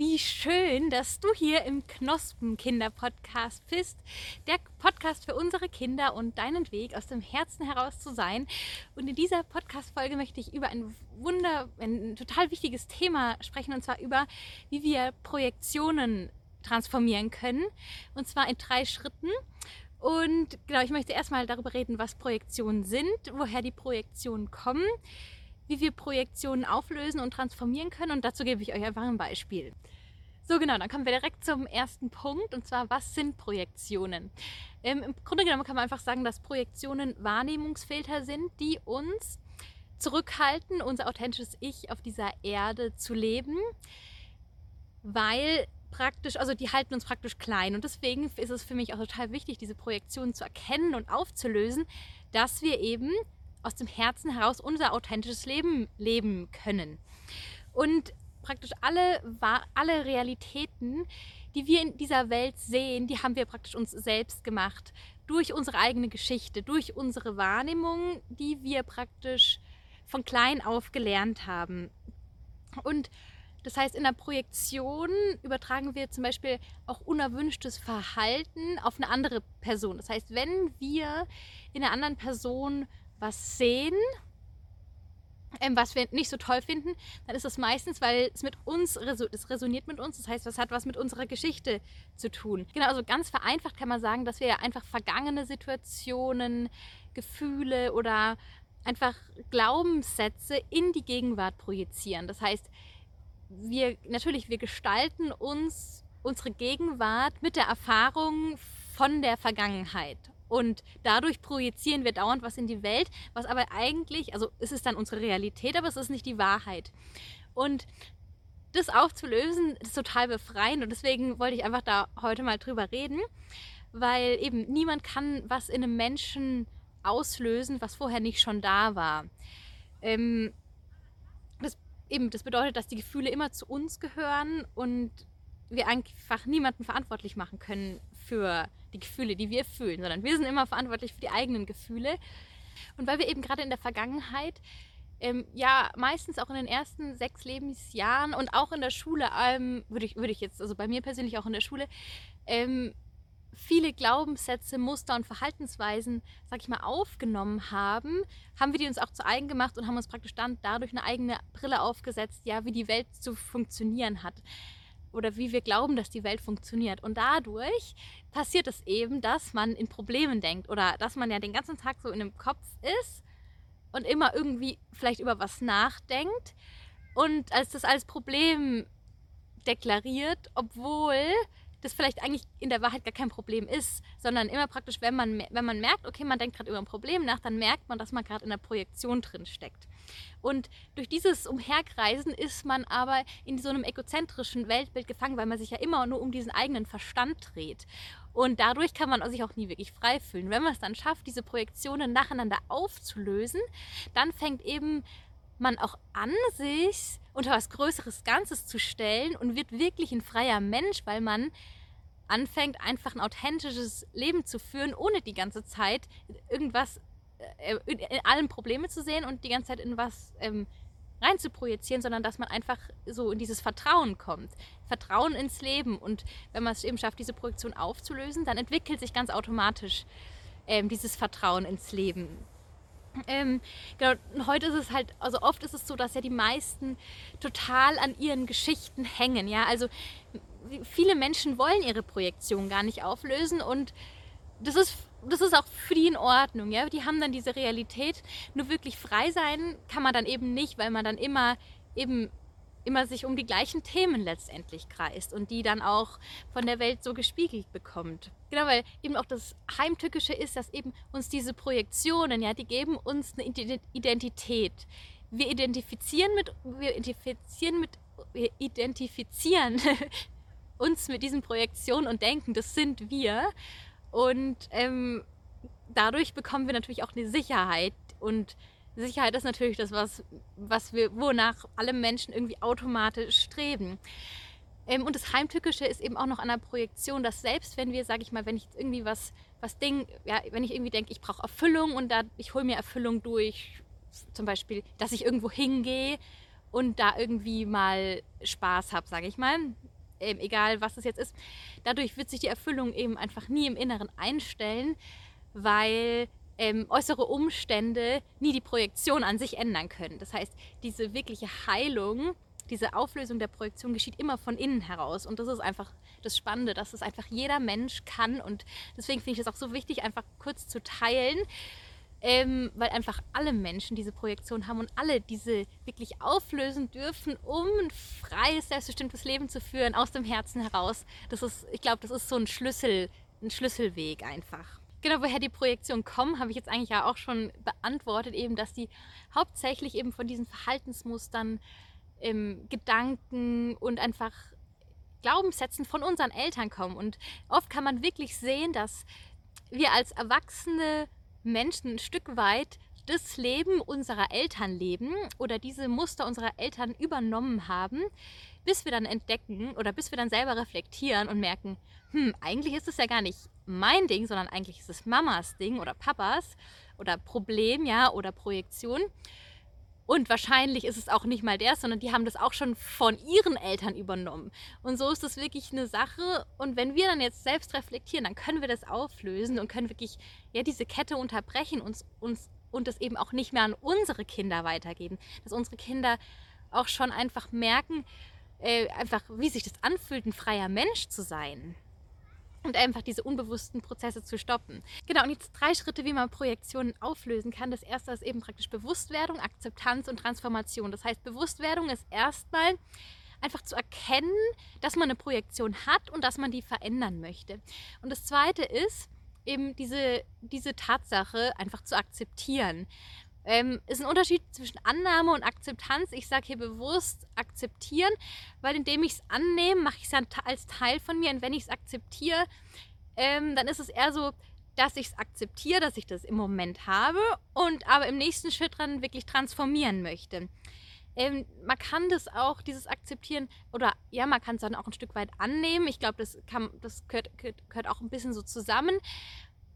Wie schön, dass du hier im Knospen-Kinder-Podcast bist. Der Podcast für unsere Kinder und deinen Weg aus dem Herzen heraus zu sein. Und in dieser Podcast-Folge möchte ich über ein Wunder, ein total wichtiges Thema sprechen und zwar über, wie wir Projektionen transformieren können. Und zwar in drei Schritten. Und genau, ich möchte erstmal darüber reden, was Projektionen sind, woher die Projektionen kommen wie wir Projektionen auflösen und transformieren können. Und dazu gebe ich euch einfach ein Beispiel. So genau, dann kommen wir direkt zum ersten Punkt und zwar, was sind Projektionen? Ähm, Im Grunde genommen kann man einfach sagen, dass Projektionen Wahrnehmungsfilter sind, die uns zurückhalten, unser authentisches Ich auf dieser Erde zu leben, weil praktisch, also die halten uns praktisch klein und deswegen ist es für mich auch total wichtig, diese Projektionen zu erkennen und aufzulösen, dass wir eben aus dem Herzen heraus unser authentisches Leben leben können. Und praktisch alle, alle Realitäten, die wir in dieser Welt sehen, die haben wir praktisch uns selbst gemacht. Durch unsere eigene Geschichte, durch unsere Wahrnehmung, die wir praktisch von klein auf gelernt haben. Und das heißt, in der Projektion übertragen wir zum Beispiel auch unerwünschtes Verhalten auf eine andere Person. Das heißt, wenn wir in einer anderen Person was sehen, ähm, was wir nicht so toll finden, dann ist das meistens, weil es mit uns, es resoniert mit uns, das heißt, es hat was mit unserer Geschichte zu tun. Genau, also ganz vereinfacht kann man sagen, dass wir einfach vergangene Situationen, Gefühle oder einfach Glaubenssätze in die Gegenwart projizieren. Das heißt, wir natürlich, wir gestalten uns unsere Gegenwart mit der Erfahrung von der Vergangenheit. Und dadurch projizieren wir dauernd was in die Welt, was aber eigentlich, also es ist dann unsere Realität, aber es ist nicht die Wahrheit. Und das aufzulösen, ist total befreiend und deswegen wollte ich einfach da heute mal drüber reden, weil eben niemand kann was in einem Menschen auslösen, was vorher nicht schon da war. Ähm, das, eben, das bedeutet, dass die Gefühle immer zu uns gehören und wir einfach niemanden verantwortlich machen können für die Gefühle, die wir fühlen, sondern wir sind immer verantwortlich für die eigenen Gefühle. Und weil wir eben gerade in der Vergangenheit, ähm, ja, meistens auch in den ersten sechs Lebensjahren und auch in der Schule, ähm, würde ich, würd ich jetzt, also bei mir persönlich auch in der Schule, ähm, viele Glaubenssätze, Muster und Verhaltensweisen, sag ich mal, aufgenommen haben, haben wir die uns auch zu eigen gemacht und haben uns praktisch dann dadurch eine eigene Brille aufgesetzt, ja, wie die Welt zu funktionieren hat oder wie wir glauben, dass die Welt funktioniert. Und dadurch passiert es eben, dass man in Problemen denkt oder dass man ja den ganzen Tag so in dem Kopf ist und immer irgendwie vielleicht über was nachdenkt und als das als Problem deklariert, obwohl das vielleicht eigentlich in der Wahrheit gar kein Problem ist, sondern immer praktisch, wenn man, wenn man merkt, okay, man denkt gerade über ein Problem nach, dann merkt man, dass man gerade in der Projektion drin steckt. Und durch dieses Umherkreisen ist man aber in so einem egozentrischen Weltbild gefangen, weil man sich ja immer nur um diesen eigenen Verstand dreht. Und dadurch kann man sich auch nie wirklich frei fühlen. Wenn man es dann schafft, diese Projektionen nacheinander aufzulösen, dann fängt eben man auch an, sich unter was Größeres Ganzes zu stellen und wird wirklich ein freier Mensch, weil man anfängt, einfach ein authentisches Leben zu führen, ohne die ganze Zeit irgendwas, äh, in allen Probleme zu sehen und die ganze Zeit in was ähm, rein zu projizieren, sondern dass man einfach so in dieses Vertrauen kommt. Vertrauen ins Leben. Und wenn man es eben schafft, diese Projektion aufzulösen, dann entwickelt sich ganz automatisch ähm, dieses Vertrauen ins Leben. Ähm, genau, heute ist es halt, also oft ist es so, dass ja die meisten total an ihren Geschichten hängen. Ja, also viele Menschen wollen ihre Projektion gar nicht auflösen und das ist, das ist auch für die in Ordnung. Ja, die haben dann diese Realität. Nur wirklich frei sein kann man dann eben nicht, weil man dann immer eben immer sich um die gleichen Themen letztendlich kreist und die dann auch von der Welt so gespiegelt bekommt. Genau, weil eben auch das Heimtückische ist, dass eben uns diese Projektionen, ja, die geben uns eine Identität. Wir identifizieren mit, wir identifizieren mit, wir identifizieren uns mit diesen Projektionen und denken, das sind wir. Und ähm, dadurch bekommen wir natürlich auch eine Sicherheit und Sicherheit ist natürlich das, was, was wir, wonach alle Menschen irgendwie automatisch streben. Ähm, und das Heimtückische ist eben auch noch an der Projektion, dass selbst wenn wir, sage ich mal, wenn ich irgendwie was, was Ding, ja, wenn ich irgendwie denke, ich brauche Erfüllung und da, ich hole mir Erfüllung durch, zum Beispiel, dass ich irgendwo hingehe und da irgendwie mal Spaß habe, sage ich mal. ähm, egal was es jetzt ist, dadurch wird sich die Erfüllung eben einfach nie im Inneren einstellen, weil ähm, äußere Umstände nie die Projektion an sich ändern können. Das heißt, diese wirkliche Heilung, diese Auflösung der Projektion geschieht immer von innen heraus. Und das ist einfach das Spannende, dass es einfach jeder Mensch kann. Und deswegen finde ich es auch so wichtig, einfach kurz zu teilen, ähm, weil einfach alle Menschen diese Projektion haben und alle diese wirklich auflösen dürfen, um ein freies, selbstbestimmtes Leben zu führen, aus dem Herzen heraus. Das ist, ich glaube, das ist so ein Schlüssel, ein Schlüsselweg einfach. Genau, woher die Projektionen kommen, habe ich jetzt eigentlich ja auch schon beantwortet, eben, dass die hauptsächlich eben von diesen Verhaltensmustern, ähm, Gedanken und einfach Glaubenssätzen von unseren Eltern kommen. Und oft kann man wirklich sehen, dass wir als erwachsene Menschen ein Stück weit das Leben unserer Eltern leben oder diese Muster unserer Eltern übernommen haben, bis wir dann entdecken oder bis wir dann selber reflektieren und merken, hm, eigentlich ist es ja gar nicht mein Ding, sondern eigentlich ist es Mamas Ding oder Papas oder Problem, ja, oder Projektion. Und wahrscheinlich ist es auch nicht mal der, sondern die haben das auch schon von ihren Eltern übernommen. Und so ist das wirklich eine Sache. Und wenn wir dann jetzt selbst reflektieren, dann können wir das auflösen und können wirklich ja, diese Kette unterbrechen uns, uns, und das eben auch nicht mehr an unsere Kinder weitergeben. Dass unsere Kinder auch schon einfach merken, äh, einfach wie sich das anfühlt, ein freier Mensch zu sein und einfach diese unbewussten Prozesse zu stoppen. Genau, und jetzt drei Schritte, wie man Projektionen auflösen kann. Das erste ist eben praktisch Bewusstwerdung, Akzeptanz und Transformation. Das heißt, Bewusstwerdung ist erstmal einfach zu erkennen, dass man eine Projektion hat und dass man die verändern möchte. Und das zweite ist eben diese, diese Tatsache einfach zu akzeptieren. Ähm, ist ein Unterschied zwischen Annahme und Akzeptanz. Ich sage hier bewusst akzeptieren, weil indem ich es annehme, mache ich es als Teil von mir. Und wenn ich es akzeptiere, ähm, dann ist es eher so, dass ich es akzeptiere, dass ich das im Moment habe und aber im nächsten Schritt dann wirklich transformieren möchte. Ähm, man kann das auch, dieses Akzeptieren, oder ja, man kann es dann auch ein Stück weit annehmen. Ich glaube, das, das gehört, gehört, auch ein bisschen so zusammen.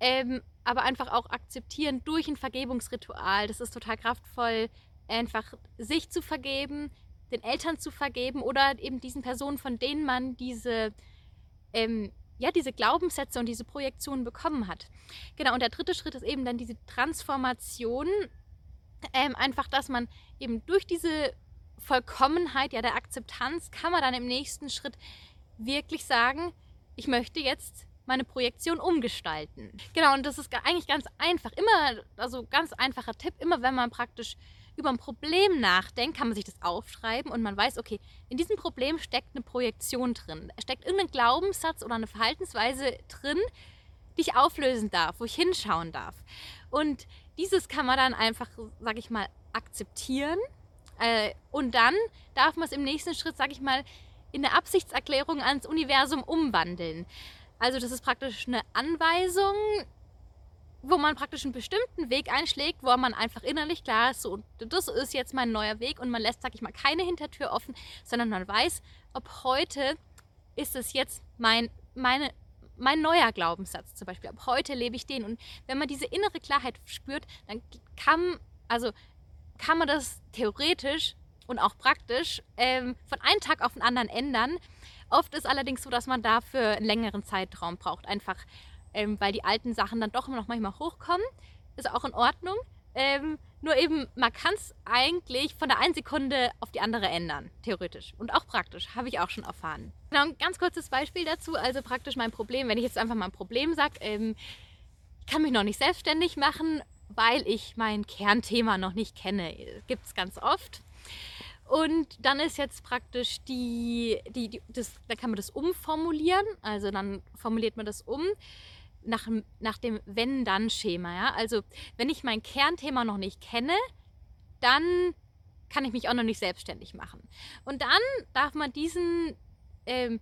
Ähm, aber einfach auch akzeptieren durch ein Vergebungsritual. Das ist total kraftvoll, einfach sich zu vergeben, den Eltern zu vergeben oder eben diesen Personen, von denen man diese, ähm, ja, diese Glaubenssätze und diese Projektionen bekommen hat. Genau, und der dritte Schritt ist eben dann diese Transformation. Ähm, einfach, dass man eben durch diese Vollkommenheit, ja, der Akzeptanz, kann man dann im nächsten Schritt wirklich sagen, ich möchte jetzt meine Projektion umgestalten. Genau, und das ist eigentlich ganz einfach. Immer, also ganz einfacher Tipp, immer wenn man praktisch über ein Problem nachdenkt, kann man sich das aufschreiben und man weiß, okay, in diesem Problem steckt eine Projektion drin. Steckt irgendein Glaubenssatz oder eine Verhaltensweise drin, die ich auflösen darf, wo ich hinschauen darf. Und dieses kann man dann einfach, sag ich mal, akzeptieren. Äh, und dann darf man es im nächsten Schritt, sag ich mal, in eine Absichtserklärung ans Universum umwandeln. Also das ist praktisch eine Anweisung, wo man praktisch einen bestimmten Weg einschlägt, wo man einfach innerlich klar ist, so, das ist jetzt mein neuer Weg und man lässt, sag ich mal, keine Hintertür offen, sondern man weiß, ob heute ist es jetzt mein, meine, mein neuer Glaubenssatz zum Beispiel. Ab heute lebe ich den. Und wenn man diese innere Klarheit spürt, dann kann, also kann man das theoretisch und auch praktisch ähm, von einem Tag auf den anderen ändern. Oft ist allerdings so, dass man dafür einen längeren Zeitraum braucht, einfach ähm, weil die alten Sachen dann doch immer noch manchmal hochkommen. Ist auch in Ordnung. Ähm, nur eben, man kann es eigentlich von der einen Sekunde auf die andere ändern, theoretisch. Und auch praktisch, habe ich auch schon erfahren. Genau, ein ganz kurzes Beispiel dazu. Also praktisch mein Problem, wenn ich jetzt einfach mal ein Problem sage, ähm, ich kann mich noch nicht selbstständig machen, weil ich mein Kernthema noch nicht kenne. Gibt es ganz oft. Und dann ist jetzt praktisch die, die, die das, da kann man das umformulieren. Also dann formuliert man das um nach, nach dem Wenn-Dann-Schema. Ja? Also wenn ich mein Kernthema noch nicht kenne, dann kann ich mich auch noch nicht selbstständig machen. Und dann darf man diesen, ähm,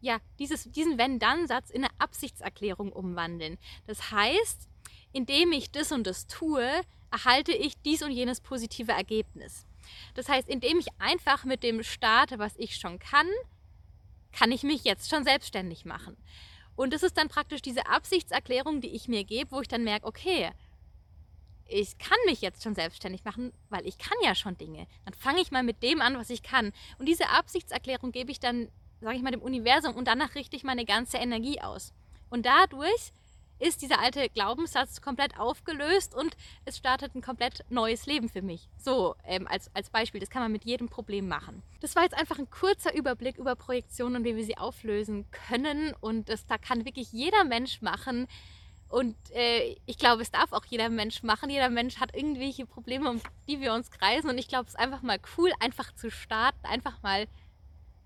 ja, dieses, diesen Wenn-Dann-Satz in eine Absichtserklärung umwandeln. Das heißt, indem ich das und das tue, erhalte ich dies und jenes positive Ergebnis. Das heißt, indem ich einfach mit dem starte, was ich schon kann, kann ich mich jetzt schon selbstständig machen. Und das ist dann praktisch diese Absichtserklärung, die ich mir gebe, wo ich dann merke, okay, ich kann mich jetzt schon selbstständig machen, weil ich kann ja schon Dinge. Dann fange ich mal mit dem an, was ich kann. Und diese Absichtserklärung gebe ich dann sage ich mal, dem Universum und danach richte ich meine ganze Energie aus. Und dadurch ist dieser alte Glaubenssatz komplett aufgelöst und es startet ein komplett neues Leben für mich. So ähm, als, als Beispiel, das kann man mit jedem Problem machen. Das war jetzt einfach ein kurzer Überblick über Projektionen und wie wir sie auflösen können und das da kann wirklich jeder Mensch machen. Und äh, ich glaube, es darf auch jeder Mensch machen. Jeder Mensch hat irgendwelche Probleme, um die wir uns kreisen. Und ich glaube, es ist einfach mal cool, einfach zu starten, einfach mal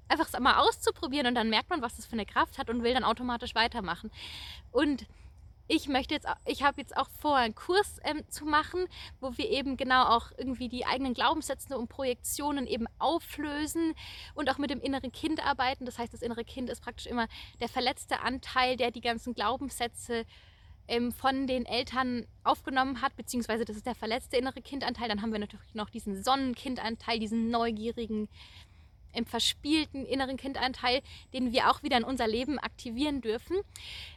einfach es mal auszuprobieren und dann merkt man, was das für eine Kraft hat und will dann automatisch weitermachen. Und ich möchte jetzt, ich habe jetzt auch vor, einen Kurs ähm, zu machen, wo wir eben genau auch irgendwie die eigenen Glaubenssätze und Projektionen eben auflösen und auch mit dem inneren Kind arbeiten. Das heißt, das innere Kind ist praktisch immer der verletzte Anteil, der die ganzen Glaubenssätze ähm, von den Eltern aufgenommen hat, beziehungsweise das ist der verletzte innere Kindanteil. Dann haben wir natürlich noch diesen Sonnenkindanteil, diesen neugierigen, im verspielten inneren Kindanteil, den wir auch wieder in unser Leben aktivieren dürfen.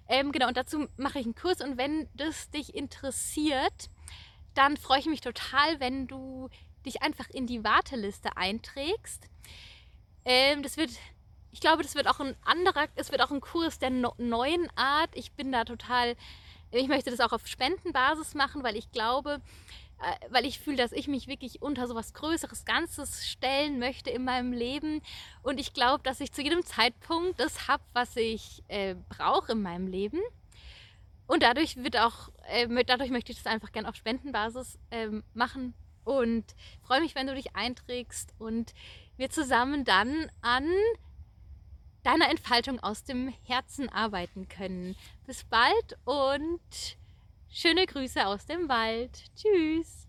Ähm, genau, und dazu mache ich einen Kurs. Und wenn das dich interessiert, dann freue ich mich total, wenn du dich einfach in die Warteliste einträgst. Ähm, das wird, ich glaube, das wird auch ein anderer, es wird auch ein Kurs der no neuen Art. Ich bin da total, ich möchte das auch auf Spendenbasis machen, weil ich glaube, weil ich fühle, dass ich mich wirklich unter so was Größeres Ganzes stellen möchte in meinem Leben. Und ich glaube, dass ich zu jedem Zeitpunkt das habe, was ich äh, brauche in meinem Leben. Und dadurch wird auch, äh, dadurch möchte ich das einfach gerne auf Spendenbasis äh, machen. Und freue mich, wenn du dich einträgst und wir zusammen dann an deiner Entfaltung aus dem Herzen arbeiten können. Bis bald und Schöne Grüße aus dem Wald. Tschüss.